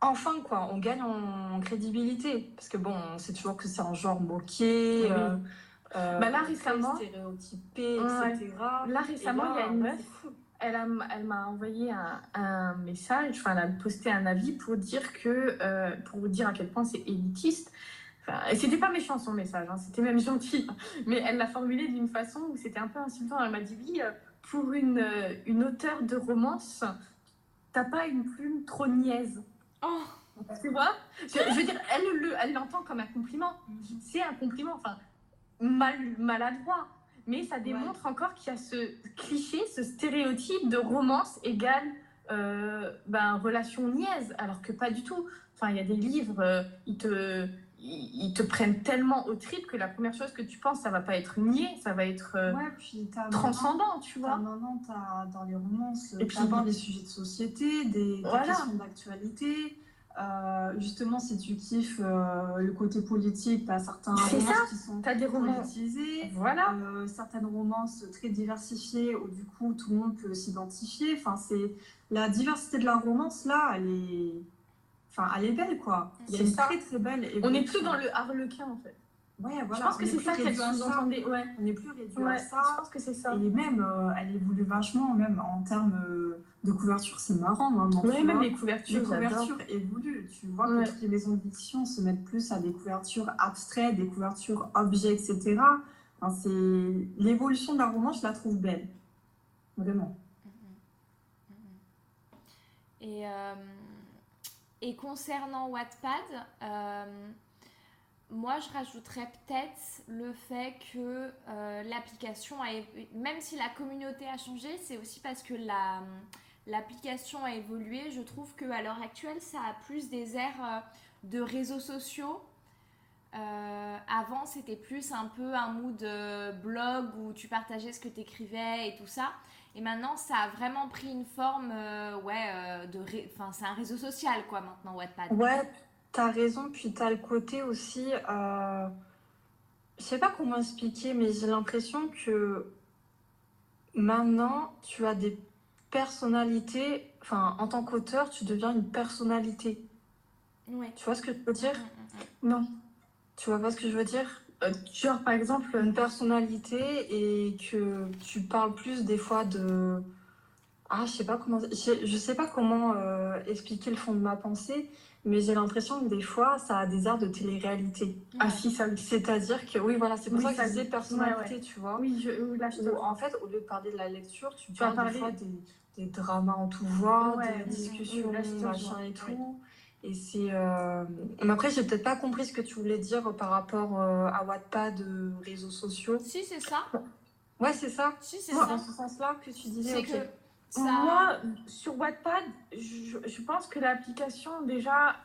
Enfin, quoi, on gagne en crédibilité. Parce que bon, on sait toujours que c'est un genre moqué, Oui. euh, euh, Bah là, récemment- stéréotypé, Ouais. etc. Là récemment, il y a une meuf, elle m'a envoyé un, un message, enfin elle a posté un avis pour dire que, euh, pour vous dire à quel point c'est élitiste. Enfin, c'était pas méchant son message, hein, c'était même gentil, mais elle l'a formulé d'une façon où c'était un peu insultant. Elle m'a dit oui, euh, pour une, euh, une auteure de romance, t'as pas une plume trop niaise. Oh, Tu vois? Je, je veux dire, elle le- elle l'entend comme un compliment. C'est un compliment, enfin, mal, maladroit. Mais ça démontre encore qu'il y a ce cliché, ce stéréotype de romance égale euh, ben, relation niaise, alors que pas du tout. Enfin, il y a des livres, euh, ils te, ils, te prennent tellement au trip que la première chose que tu penses, ça va pas être nié, ça va être euh, ouais, puis transcendant, tu vois. Maintenant, as, dans les romances, et puis des sujets de société, des, questions d'actualité. Euh, justement, si tu kiffes euh, le côté politique, tu as certains romances qui sont as des politisés, voilà. certaines romances très diversifiées où du coup tout le monde peut s'identifier. Enfin, c'est la diversité de la romance là, elle est Enfin, elle est belle, quoi. C'est très, très belle. On n'est plus dans le harlequin, en fait. Ouais, voilà. Je pense que c'est ça qu'elle sous-entendait. Ouais. On n'est plus réduit à ça. Je pense que c'est ça. Et même, euh, elle évolue vachement, même en termes euh, de couverture, c'est marrant maintenant. Ouais, même les couvertures. Les couvertures évoluent. Tu vois que toutes les maisons d'édition se mettent plus à des couvertures abstraites, des couvertures objets, etc. Enfin, c'est l'évolution de la romance, je la trouve belle. Vraiment. Mm-hmm. Mm-hmm. Et. Euh, et concernant Wattpad, euh, moi je rajouterais peut-être le fait que euh, l'application a même si la communauté a changé, c'est aussi parce que la l'application a évolué. Je trouve que à l'heure actuelle, ça a plus des airs euh, de réseaux sociaux. avant, c'était plus un peu un mood blog où tu partageais ce que tu écrivais et tout ça. Et maintenant, ça a vraiment pris une forme, euh, ouais, euh, de, enfin, c'est un réseau social, quoi, maintenant, Wattpad. Ouais, t'as raison. Puis t'as le côté aussi, euh... je sais pas comment expliquer, mais j'ai l'impression que maintenant, tu as des personnalités. Enfin, en tant qu'auteur, tu deviens une personnalité. Ouais. Tu vois ce que je veux dire? Mm, mm, mm. Non. Tu vois pas ce que je veux dire? Euh, genre par exemple une personnalité et que tu parles plus des fois de ah je sais pas comment je, sais pas comment euh, expliquer le fond de ma pensée mais j'ai l'impression que des fois ça a des airs de télé-réalité ah si ça c'est-à-dire que oui voilà c'est pour ça que je disais personnalité tu vois. Oui je, là, en fait au lieu de parler de la lecture tu, parles des fois des, des, dramas en tout genre des discussions machin et tout et c'est. Euh, mais après, j'ai peut-être pas compris ce que tu voulais dire par rapport euh, à Wattpad, euh, réseaux sociaux. Si, c'est ça. Ouais, c'est ça. Si, c'est ça. Dans ce sens-là que tu disais. Que ça... Moi, sur Wattpad, je, je pense que l'application, déjà,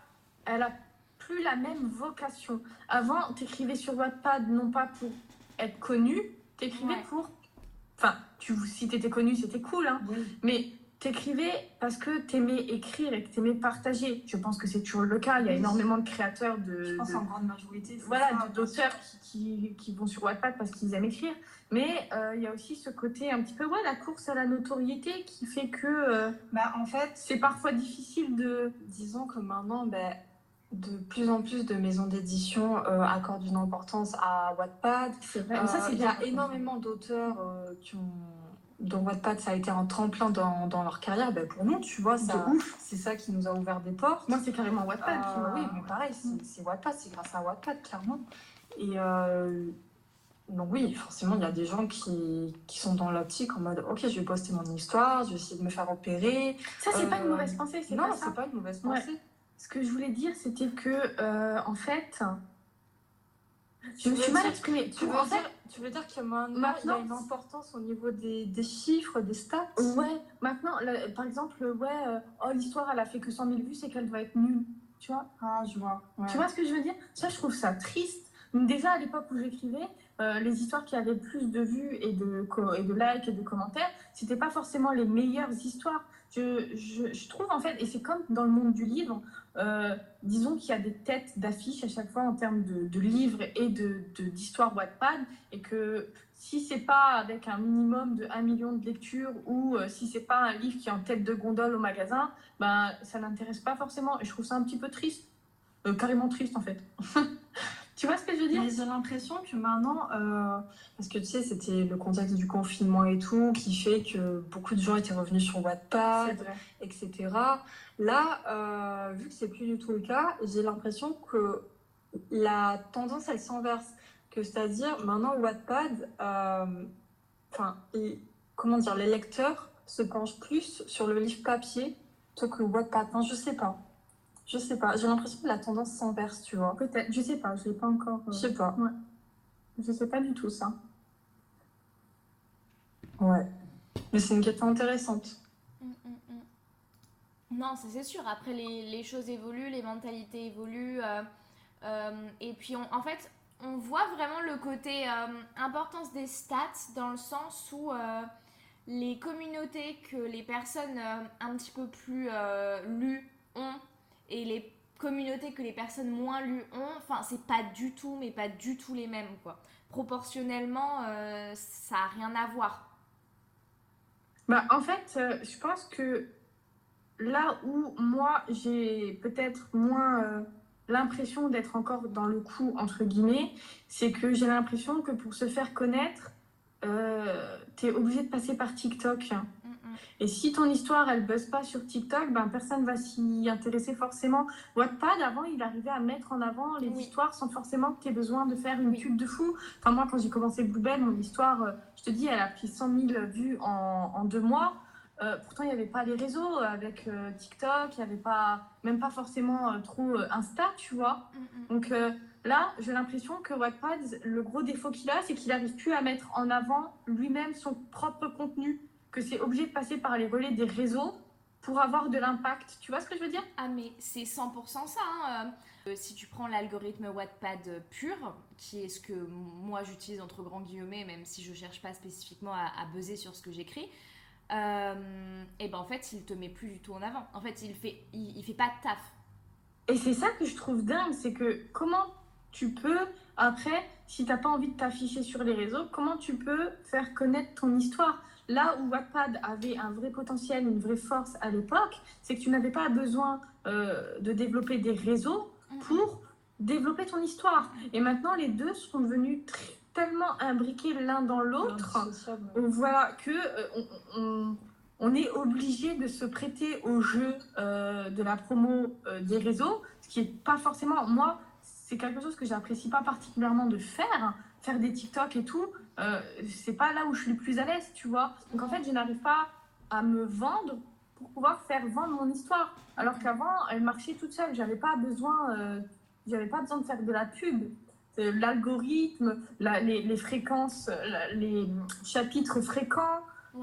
elle a plus la même vocation. Avant, tu écrivais sur Wattpad non pas pour être connu, tu écrivais pour. Enfin, tu, si tu étais connu, c'était cool, hein. Mais t'écrivais parce que t'aimais écrire et que t'aimais partager. Je pense que c'est toujours le cas. Il y a énormément de créateurs de. Je pense en grande majorité. Voilà, d'auteurs qui, qui, vont sur Wattpad parce qu'ils aiment écrire. Mais euh, il y a aussi ce côté un petit peu, ouais, la course à la notoriété qui fait que. Euh, bah, en fait. C'est parfois difficile de. Disons que maintenant, bah, de plus en plus de maisons d'édition euh, accordent une importance à Wattpad. C'est vrai. ça, il y a énormément d'auteurs qui ont dont Wattpad, ça a été un tremplin dans, dans leur carrière, ben pour nous, tu vois, ça, c'est ça qui nous a ouvert des portes. Moi, c'est carrément Wattpad. Euh, oui, mais pareil, c'est Wattpad, c'est grâce à Wattpad, clairement. Et euh, donc oui, forcément, il y a des gens qui, qui sont dans l'optique en mode, ok, je vais poster mon histoire, je vais essayer de me faire opérer. Ça, c'est pas une euh, mauvaise pensée, c'est Non, c'est pas une mauvaise pensée. Ce que je voulais dire, c'était que, en fait, je me suis mal exprimée. Tu, veux dire, tu veux dire que maintenant, il y a une importance au niveau des, des chiffres, des stats? Ouais, maintenant, par exemple, ouais, euh, oh, l'histoire, elle a fait que 100 000 vues, c'est qu'elle doit être nulle. Tu vois? Ah, je vois. Tu vois ce que je veux dire? Ça, je trouve ça triste. Déjà, à l'époque où j'écrivais, euh, les histoires qui avaient plus de vues et de, et de likes et de commentaires, c'était pas forcément les meilleures histoires. Je, je, trouve, en fait, et c'est comme dans le monde du livre, euh, disons qu'il y a des têtes d'affiches à chaque fois en termes de, livres et d'histoires de, Wattpad, et que si c'est pas avec un minimum de 1 million de lectures ou euh, si c'est pas un livre qui est en tête de gondole au magasin, ben, ça n'intéresse pas forcément. Et je trouve ça un petit peu triste. Euh, carrément triste en fait. tu vois ce que je veux dire? J'ai l'impression que maintenant, parce que tu sais, c'était le contexte du confinement et tout, qui fait que beaucoup de gens étaient revenus sur Wattpad, etc. Là, euh, vu que c'est plus du tout le cas, j'ai l'impression que la tendance, elle s'inverse. Que c'est-à-dire, maintenant, Wattpad, euh, enfin, comment dire, les lecteurs se penchent plus sur le livre papier plutôt que Wattpad. Enfin, je sais pas. Je sais pas. J'ai l'impression que la tendance s'inverse, tu vois. Peut-être. Je sais pas. Je l'ai pas encore. Euh, je sais pas. Ouais. Je sais pas du tout ça. Ouais. Mais c'est une question intéressante. Non, c'est sûr. Après, les, les, choses évoluent, les mentalités évoluent. Euh, et puis, on, en fait, on voit vraiment le côté importance des stats dans le sens où les communautés que les personnes un petit peu plus lues ont et les communautés que les personnes moins lues ont, enfin, c'est pas du tout, mais pas du tout les mêmes, quoi. Proportionnellement, euh, ça a rien à voir. Bah, en fait, euh, je pense que là où moi, j'ai peut-être moins euh, l'impression d'être encore dans le coup, entre guillemets, c'est que j'ai l'impression que pour se faire connaître, tu es obligé de passer par TikTok. Et si ton histoire, elle buzz pas sur TikTok, ben, personne va s'y intéresser forcément. Wattpad, avant, il arrivait à mettre en avant les histoires sans forcément que tu aies besoin de faire une tube de fou. Enfin, moi, quand j'ai commencé Bluebell, mon histoire, euh, je te dis, elle a pris 100 000 vues en, en deux mois. Euh, pourtant, il n'y avait pas les réseaux avec euh, TikTok, il n'y avait pas, même pas forcément trop Insta, tu vois. Donc là, j'ai l'impression que Wattpad, le gros défaut qu'il a, c'est qu'il n'arrive plus à mettre en avant lui-même son propre contenu que c'est obligé de passer par les relais des réseaux pour avoir de l'impact. Tu vois ce que je veux dire? Ah mais c'est 100% ça. Hein. Euh, si tu prends l'algorithme Wattpad pur, qui est ce que moi j'utilise entre grands guillemets, même si je cherche pas spécifiquement à, à buzzer sur ce que j'écris, euh, et ben en fait il te met plus du tout en avant. En fait il fait, il, fait pas de taf. Et c'est ça que je trouve dingue, c'est que comment tu peux après, si t'as pas envie de t'afficher sur les réseaux, comment tu peux faire connaître ton histoire? Là où Wattpad avait un vrai potentiel, une vraie force à l'époque, c'est que tu n'avais pas besoin euh, de développer des réseaux pour développer ton histoire. Et maintenant, les deux sont devenus tellement imbriqués l'un dans l'autre, on voit que euh, on, est obligé de se prêter au jeu euh, de la promo des réseaux, ce qui est pas forcément moi. C'est quelque chose que j'apprécie pas particulièrement de faire, faire des TikTok et tout, euh, c'est pas là où je suis le plus à l'aise, tu vois. Donc en fait, je n'arrive pas à me vendre pour pouvoir faire vendre mon histoire. Alors qu'avant, elle marchait toute seule. J'avais pas besoin, euh, j'avais pas besoin de faire de la pub. L'algorithme, les, les, fréquences, les chapitres fréquents,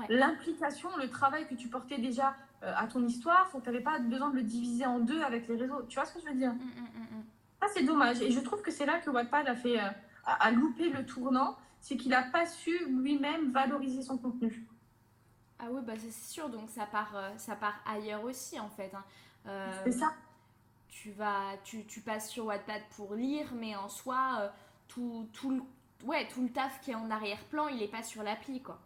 l'implication, le travail que tu portais déjà euh, à ton histoire, tu n'avais pas besoin de le diviser en deux avec les réseaux. Tu vois ce que je veux dire? Mm, mm, mm, Ça, c'est dommage. Et je trouve que c'est là que Wattpad a fait a, loupé le tournant, c'est qu'il n'a pas su lui-même valoriser son contenu. Ah oui, bah c'est sûr, donc ça part, euh, ça part ailleurs aussi en fait. Hein. Euh, c'est ça. Tu, vas, tu, tu, passes sur Wattpad pour lire, mais en soi, euh, tout, tout, le, ouais, tout le taf qui est en arrière-plan, il n'est pas sur l'appli quoi.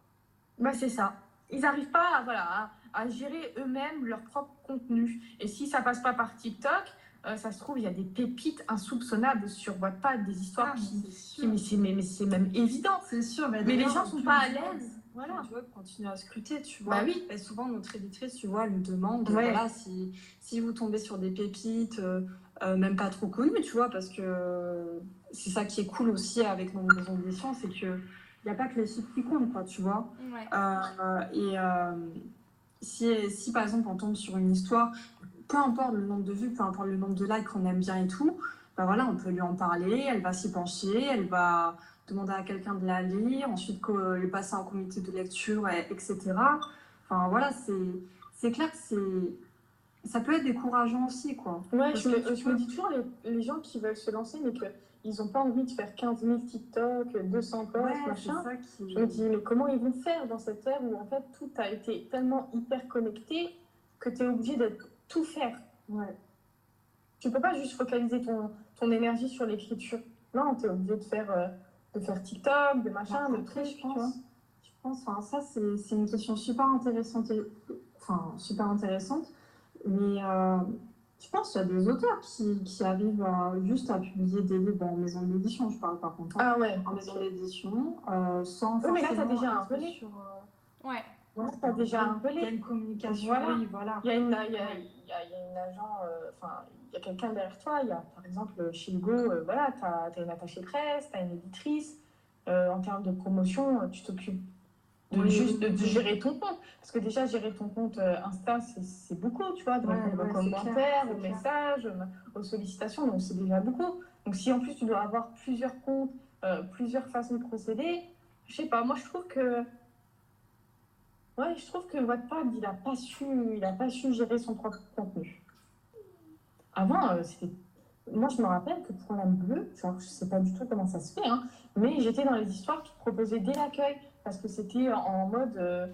Bah c'est ça. Ils n'arrivent pas à, voilà, à, gérer eux-mêmes leur propre contenu. Et si ça passe pas par TikTok, euh, ça se trouve, il y a des pépites insoupçonnables sur Wattpad, des histoires ah, qui, mais c'est mais, même évident. C'est sûr, mais, les gens sont pas à l'aise. Voilà. Tu vois, continuer à scruter, tu vois. Bah oui. Et souvent, notre éditrice, tu vois, elle nous demande, voilà, si, si vous tombez sur des pépites, euh, euh, même pas trop connues, tu vois, parce que c'est ça qui est cool aussi avec nos maisons d'édition, c'est que il n'y a pas que les chiffres qui comptent, quoi, tu vois. et si, si, par exemple, on tombe sur une histoire peu importe le nombre de vues, peu importe le nombre de likes qu'on aime bien et tout, ben voilà, on peut lui en parler, elle va s'y pencher, elle va demander à quelqu'un de la lire, ensuite le passer en comité de lecture, etc. Enfin voilà, c'est clair que c'est ça peut être décourageant aussi, quoi. Ouais, je, me, dis toujours, les, les, gens qui veulent se lancer, mais qu'ils n'ont pas envie de faire 15 000 TikTok, 200 posts, machin. Je me dis, mais comment ils vont faire dans cette ère où, en fait, tout a été tellement hyper connecté que tu es obligé d'être tout faire. Ouais. Tu peux pas juste focaliser ton, ton énergie sur l'écriture. Non, tu es obligé de faire, euh, de faire TikTok, de machin, de trucs, je pense. Je pense, enfin, ça, c'est une question super intéressante, enfin, super intéressante. Mais euh, je pense qu'il y a des auteurs qui, qui arrivent juste à publier des livres en maison d'édition. Je parle par contre. Ah ouais. En maison d'édition, euh, sans. Oui, mais là, t'as déjà un peu sur. Ouais. Ouais, t'as déjà un peu Il y a une communication. Voilà. Il y a une, il y a, y a, une agent, euh, enfin, il y a quelqu'un derrière toi. Il y a, par exemple, chez Hugo, euh, voilà, tu as, une attachée presse, tu as une éditrice. Euh, en termes de promotion, tu t'occupes de, juste de, gérer ton compte. Parce que déjà, gérer ton compte Insta, c'est beaucoup, tu vois, de répondre aux commentaires, aux messages, aux sollicitations. Donc, c'est déjà beaucoup. Donc, si en plus, tu dois avoir plusieurs comptes, plusieurs façons de procéder, je sais pas, moi, je trouve que Ouais, je trouve que Wattpad, il n'a pas, su, pas su gérer son propre contenu. Avant, euh, moi, je me rappelle que pour l'âme bleue, je sais pas du tout comment ça se fait, hein, mais j'étais dans les histoires qui proposaient dès l'accueil, parce que c'était en mode euh,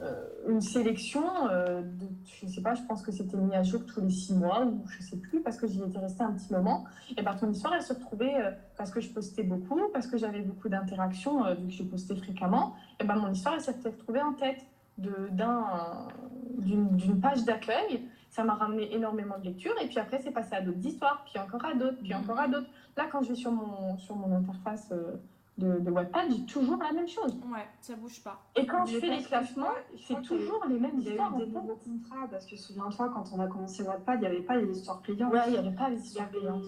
euh, une sélection, de, je sais pas, je pense que c'était mis à jour tous les six mois, ou je sais plus, parce que j'y étais restée un petit moment. Et par ton histoire, elle se retrouvait, parce que je postais beaucoup, parce que j'avais beaucoup d'interactions, vu que je postais fréquemment, et ben mon histoire, elle s'est retrouvée en tête d'une page d'accueil ça m'a ramené énormément de lectures. Et puis après, c'est passé à d'autres histoires, puis encore à d'autres, puis encore à d'autres. Là, quand je vais sur mon, sur mon interface euh, de, de Wattpad, j'ai toujours la même chose. Ouais, ça bouge pas. Et quand je, fais les classements, c'est toujours les mêmes histoires. Il y a eu des nouveaux contrats, parce que souviens-toi, quand on a commencé Wattpad, il n'y avait pas les histoires clients. Ouais, il n'y avait pas les histoires clients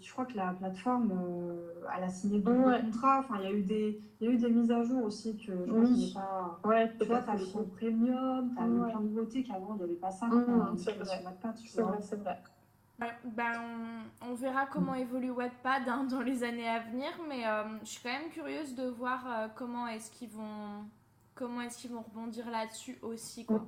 je crois que la plateforme, euh, elle a signé de ouais. contrats. Enfin, il y, a eu des, il y a eu des mises à jour aussi que je oui. pas. Ouais, tu vois, tu as le compte premium, tu as ouais. plein de nouveautés qu'avant, il n'y avait pas ça. Mmh, c'est vrai, c'est vrai, vrai. Ben, on, on, verra comment évolue Wattpad hein, dans les années à venir, mais euh, je suis quand même curieuse de voir euh, comment est-ce qu'ils vont comment est-ce qu'ils vont rebondir là-dessus aussi. Quoi.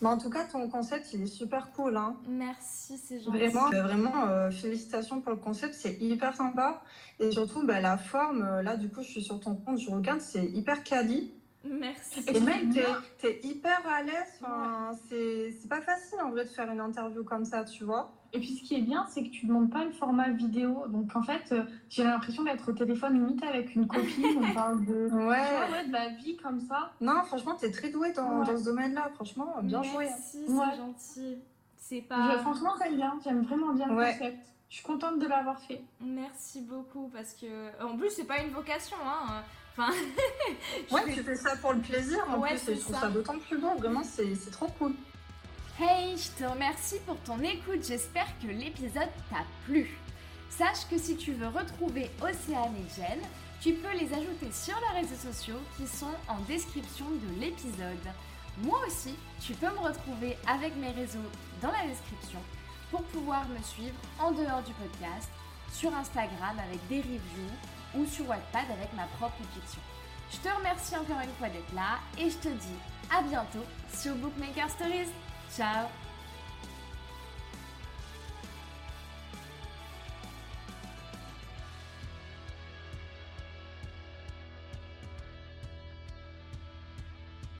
Mais en tout cas, ton concept, il est super cool. Hein. Merci, c'est gentil. Vraiment, euh, vraiment euh, félicitations pour le concept, c'est hyper sympa. Et surtout, bah, la forme, euh, là, du coup, je suis sur ton compte, je regarde, c'est hyper quali. Merci. Et même, t'es es hyper à l'aise. Enfin, C'est pas facile, en vrai, de faire une interview comme ça, tu vois. Et puis ce qui est bien, c'est que tu ne demandes pas le format vidéo. Donc en fait, euh, j'ai l'impression d'être au téléphone limite avec une copine. on parle de, ouais. de la vie comme ça. Non, franchement, tu es très douée dans, dans ce domaine-là. Franchement, bien Merci, joué. Merci, c'est gentil. C'est pas... franchement, j'aime bien. J'aime vraiment bien le concept. Je suis contente de l'avoir fait. Merci beaucoup parce que en plus c'est pas une vocation hein. Enfin, ouais, tu fais ça pour le plaisir. En plus, je trouve ça d'autant plus beau. Vraiment, c'est trop cool. Hey, je te remercie pour ton écoute, j'espère que l'épisode t'a plu. Sache que si tu veux retrouver Océane et Jen, tu peux les ajouter sur les réseaux sociaux qui sont en description de l'épisode. Moi aussi, tu peux me retrouver avec mes réseaux dans la description pour pouvoir me suivre en dehors du podcast, sur Instagram avec des reviews ou sur Wattpad avec ma propre fiction. Je te remercie encore une fois d'être là et je te dis à bientôt sur Bookmaker Stories. so